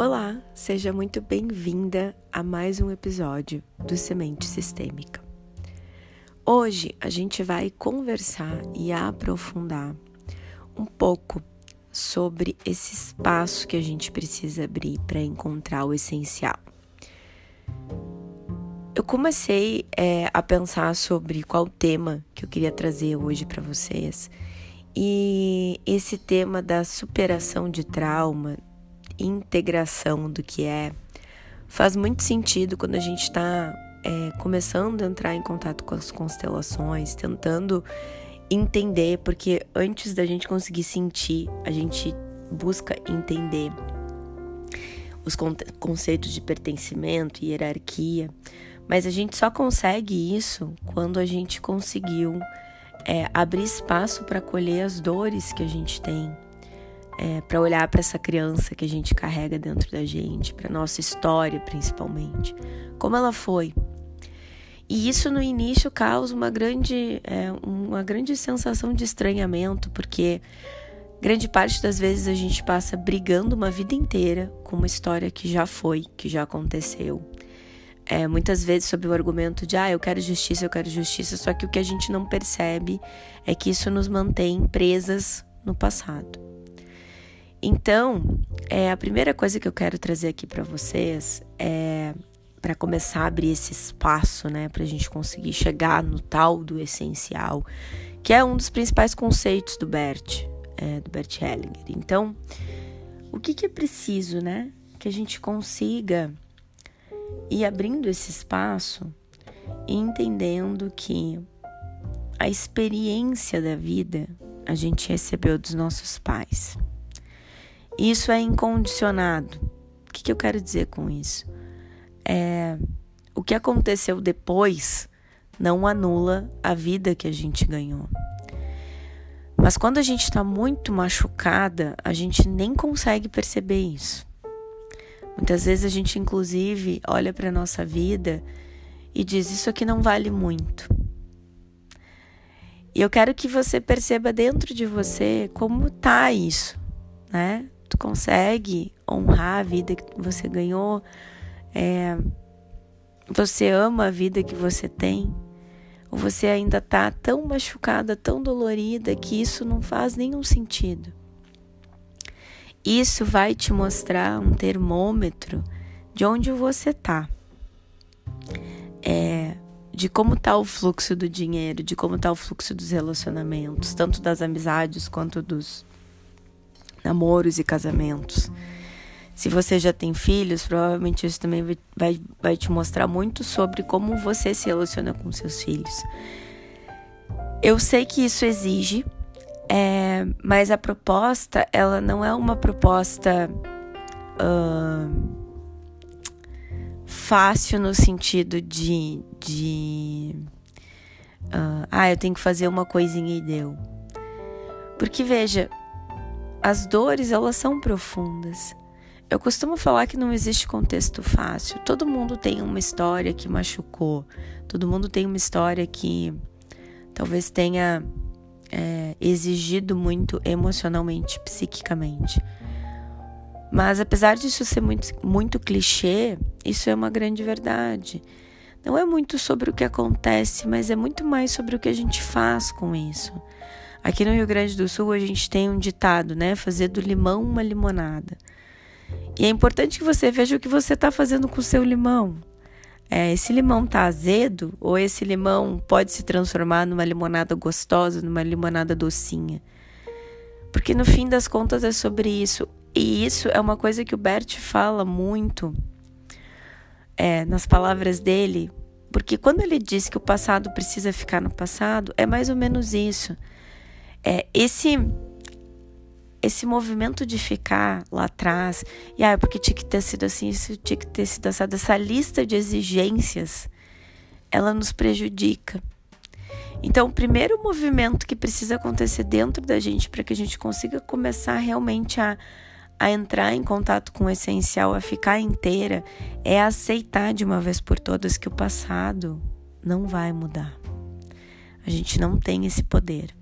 Olá, seja muito bem-vinda a mais um episódio do Semente Sistêmica. Hoje a gente vai conversar e aprofundar um pouco sobre esse espaço que a gente precisa abrir para encontrar o essencial. Eu comecei é, a pensar sobre qual tema que eu queria trazer hoje para vocês. E esse tema da superação de trauma, integração do que é, faz muito sentido quando a gente está é, começando a entrar em contato com as constelações, tentando entender, porque antes da gente conseguir sentir, a gente busca entender os conceitos de pertencimento e hierarquia, mas a gente só consegue isso quando a gente conseguiu é, abrir espaço para acolher as dores que a gente tem, é, para olhar para essa criança que a gente carrega dentro da gente, para nossa história principalmente, como ela foi. E isso no início causa uma grande, é, uma grande sensação de estranhamento, porque grande parte das vezes a gente passa brigando uma vida inteira com uma história que já foi, que já aconteceu. É, muitas vezes sob o argumento de ah, eu quero justiça, eu quero justiça, só que o que a gente não percebe é que isso nos mantém presas no passado. Então, é, a primeira coisa que eu quero trazer aqui para vocês é para começar a abrir esse espaço, né, para a gente conseguir chegar no tal do essencial, que é um dos principais conceitos do Bert, é, do Bert Hellinger. Então, o que, que é preciso, né, que a gente consiga ir abrindo esse espaço e entendendo que a experiência da vida a gente recebeu dos nossos pais. Isso é incondicionado. O que, que eu quero dizer com isso? É, o que aconteceu depois não anula a vida que a gente ganhou. Mas quando a gente está muito machucada, a gente nem consegue perceber isso. Muitas vezes a gente, inclusive, olha para a nossa vida e diz: Isso aqui não vale muito. E eu quero que você perceba dentro de você como tá isso, né? Consegue honrar a vida que você ganhou, é, você ama a vida que você tem, ou você ainda tá tão machucada, tão dolorida que isso não faz nenhum sentido. Isso vai te mostrar um termômetro de onde você tá. É, de como tá o fluxo do dinheiro, de como tá o fluxo dos relacionamentos, tanto das amizades quanto dos namoros e casamentos. Se você já tem filhos, provavelmente isso também vai, vai, te mostrar muito sobre como você se relaciona com seus filhos. Eu sei que isso exige, é, mas a proposta, ela não é uma proposta uh, fácil no sentido de, de uh, ah, eu tenho que fazer uma coisinha e deu. Porque veja, as dores, elas são profundas. Eu costumo falar que não existe contexto fácil. Todo mundo tem uma história que machucou. Todo mundo tem uma história que talvez tenha é, exigido muito emocionalmente, psiquicamente. Mas apesar disso ser muito, muito clichê, isso é uma grande verdade. Não é muito sobre o que acontece, mas é muito mais sobre o que a gente faz com isso. Aqui no Rio Grande do Sul a gente tem um ditado, né? Fazer do limão uma limonada. E é importante que você veja o que você está fazendo com o seu limão. É, esse limão tá azedo ou esse limão pode se transformar numa limonada gostosa, numa limonada docinha? Porque no fim das contas é sobre isso. E isso é uma coisa que o Bert fala muito é, nas palavras dele, porque quando ele diz que o passado precisa ficar no passado, é mais ou menos isso. É, esse esse movimento de ficar lá atrás, e ah, porque tinha que ter sido assim, isso tinha que ter sido assado, essa lista de exigências, ela nos prejudica. Então, o primeiro movimento que precisa acontecer dentro da gente para que a gente consiga começar realmente a, a entrar em contato com o essencial, a ficar inteira, é aceitar de uma vez por todas que o passado não vai mudar. A gente não tem esse poder.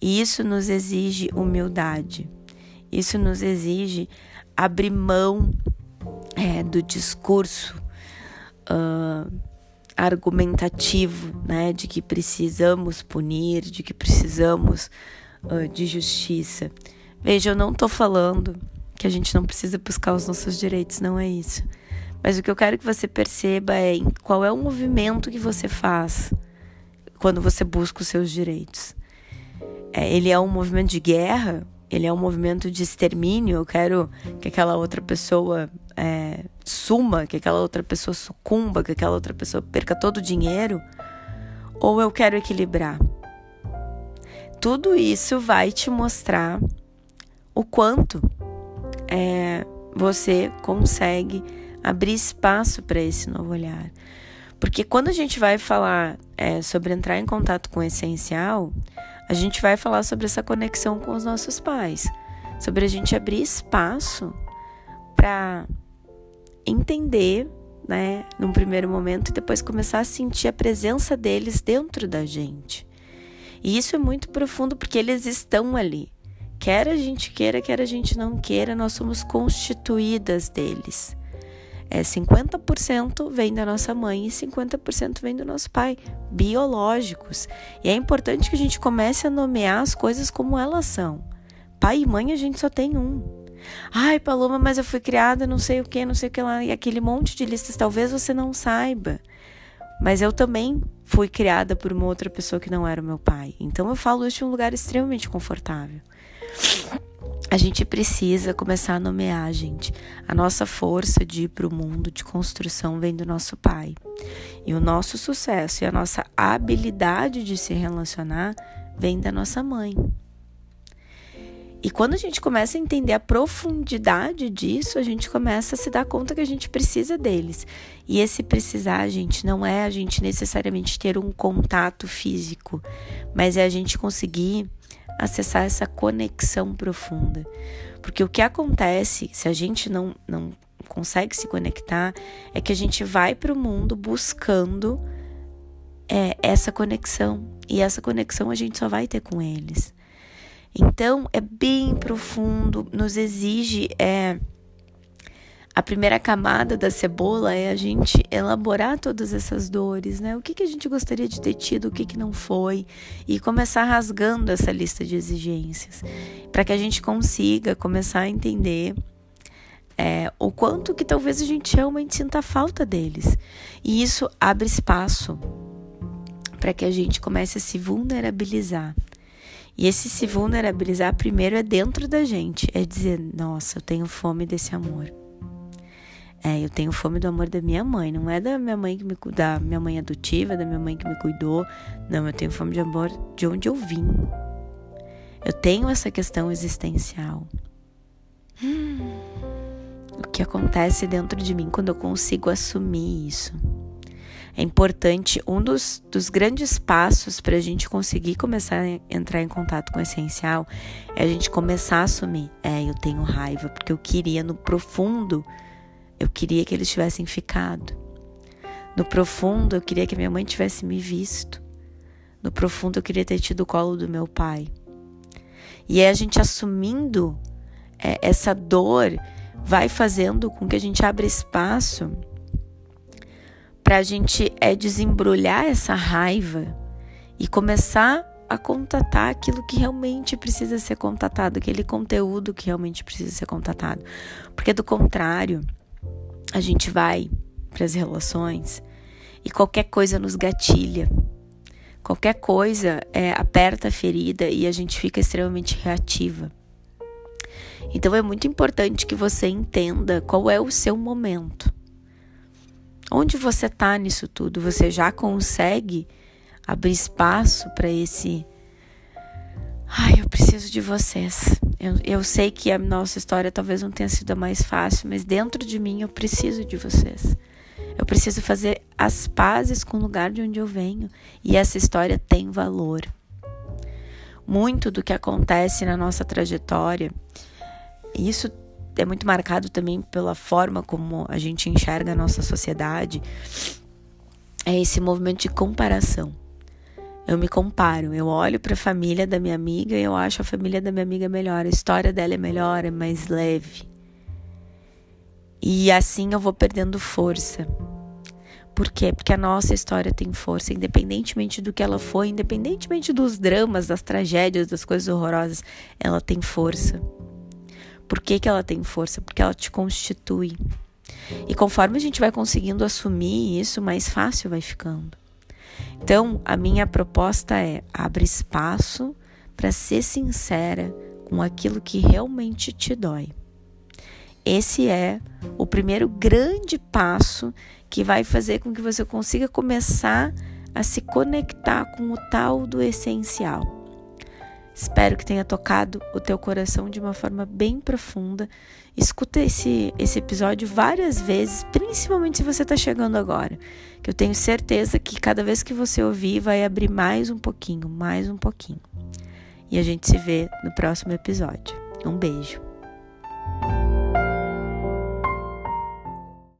E isso nos exige humildade. Isso nos exige abrir mão é, do discurso uh, argumentativo, né, de que precisamos punir, de que precisamos uh, de justiça. Veja, eu não estou falando que a gente não precisa buscar os nossos direitos, não é isso. Mas o que eu quero que você perceba é qual é o movimento que você faz quando você busca os seus direitos. É, ele é um movimento de guerra? Ele é um movimento de extermínio? Eu quero que aquela outra pessoa é, suma, que aquela outra pessoa sucumba, que aquela outra pessoa perca todo o dinheiro? Ou eu quero equilibrar? Tudo isso vai te mostrar o quanto é, você consegue abrir espaço para esse novo olhar. Porque quando a gente vai falar é, sobre entrar em contato com o essencial, a gente vai falar sobre essa conexão com os nossos pais, sobre a gente abrir espaço para entender, né, num primeiro momento, e depois começar a sentir a presença deles dentro da gente. E isso é muito profundo porque eles estão ali. Quer a gente queira, quer a gente não queira, nós somos constituídas deles. É 50% vem da nossa mãe e 50% vem do nosso pai, biológicos. E é importante que a gente comece a nomear as coisas como elas são. Pai e mãe a gente só tem um. Ai, Paloma, mas eu fui criada não sei o que, não sei o que lá, e aquele monte de listas, talvez você não saiba. Mas eu também fui criada por uma outra pessoa que não era o meu pai. Então eu falo isso de um lugar extremamente confortável. A gente precisa começar a nomear, gente. A nossa força de ir para o mundo de construção vem do nosso pai. E o nosso sucesso e a nossa habilidade de se relacionar vem da nossa mãe. E quando a gente começa a entender a profundidade disso, a gente começa a se dar conta que a gente precisa deles. E esse precisar, gente, não é a gente necessariamente ter um contato físico, mas é a gente conseguir acessar essa conexão profunda. Porque o que acontece se a gente não, não consegue se conectar é que a gente vai para o mundo buscando é, essa conexão. E essa conexão a gente só vai ter com eles. Então é bem profundo, nos exige é, a primeira camada da cebola é a gente elaborar todas essas dores, né? O que, que a gente gostaria de ter tido, o que, que não foi, e começar rasgando essa lista de exigências, para que a gente consiga começar a entender é, o quanto que talvez a gente realmente sinta falta deles. E isso abre espaço para que a gente comece a se vulnerabilizar. E esse se vulnerabilizar primeiro é dentro da gente, é dizer, nossa, eu tenho fome desse amor. É, eu tenho fome do amor da minha mãe, não é da minha mãe que me da minha mãe adotiva, da minha mãe que me cuidou. Não, eu tenho fome de amor de onde eu vim. Eu tenho essa questão existencial. O que acontece dentro de mim quando eu consigo assumir isso? É importante, um dos, dos grandes passos para a gente conseguir começar a entrar em contato com o essencial é a gente começar a assumir. É, eu tenho raiva, porque eu queria no profundo eu queria que eles tivessem ficado. No profundo, eu queria que minha mãe tivesse me visto. No profundo, eu queria ter tido o colo do meu pai. E aí a gente assumindo é, essa dor vai fazendo com que a gente abra espaço para a gente é, desembrulhar essa raiva e começar a contatar aquilo que realmente precisa ser contatado, aquele conteúdo que realmente precisa ser contatado. Porque do contrário, a gente vai para as relações e qualquer coisa nos gatilha. Qualquer coisa é, aperta a ferida e a gente fica extremamente reativa. Então é muito importante que você entenda qual é o seu momento. Onde você está nisso tudo? Você já consegue abrir espaço para esse. Ai, eu preciso de vocês. Eu, eu sei que a nossa história talvez não tenha sido a mais fácil, mas dentro de mim eu preciso de vocês. Eu preciso fazer as pazes com o lugar de onde eu venho e essa história tem valor. Muito do que acontece na nossa trajetória, isso é muito marcado também pela forma como a gente enxerga a nossa sociedade, é esse movimento de comparação. Eu me comparo, eu olho para a família da minha amiga e eu acho a família da minha amiga melhor, a história dela é melhor, é mais leve. E assim eu vou perdendo força. Por quê? Porque a nossa história tem força, independentemente do que ela foi, independentemente dos dramas, das tragédias, das coisas horrorosas, ela tem força. Por que, que ela tem força? Porque ela te constitui. E conforme a gente vai conseguindo assumir isso, mais fácil vai ficando. Então, a minha proposta é: abre espaço para ser sincera com aquilo que realmente te dói. Esse é o primeiro grande passo que vai fazer com que você consiga começar a se conectar com o tal do essencial. Espero que tenha tocado o teu coração de uma forma bem profunda. Escuta esse, esse episódio várias vezes, principalmente se você está chegando agora, que eu tenho certeza que cada vez que você ouvir vai abrir mais um pouquinho, mais um pouquinho. E a gente se vê no próximo episódio. Um beijo.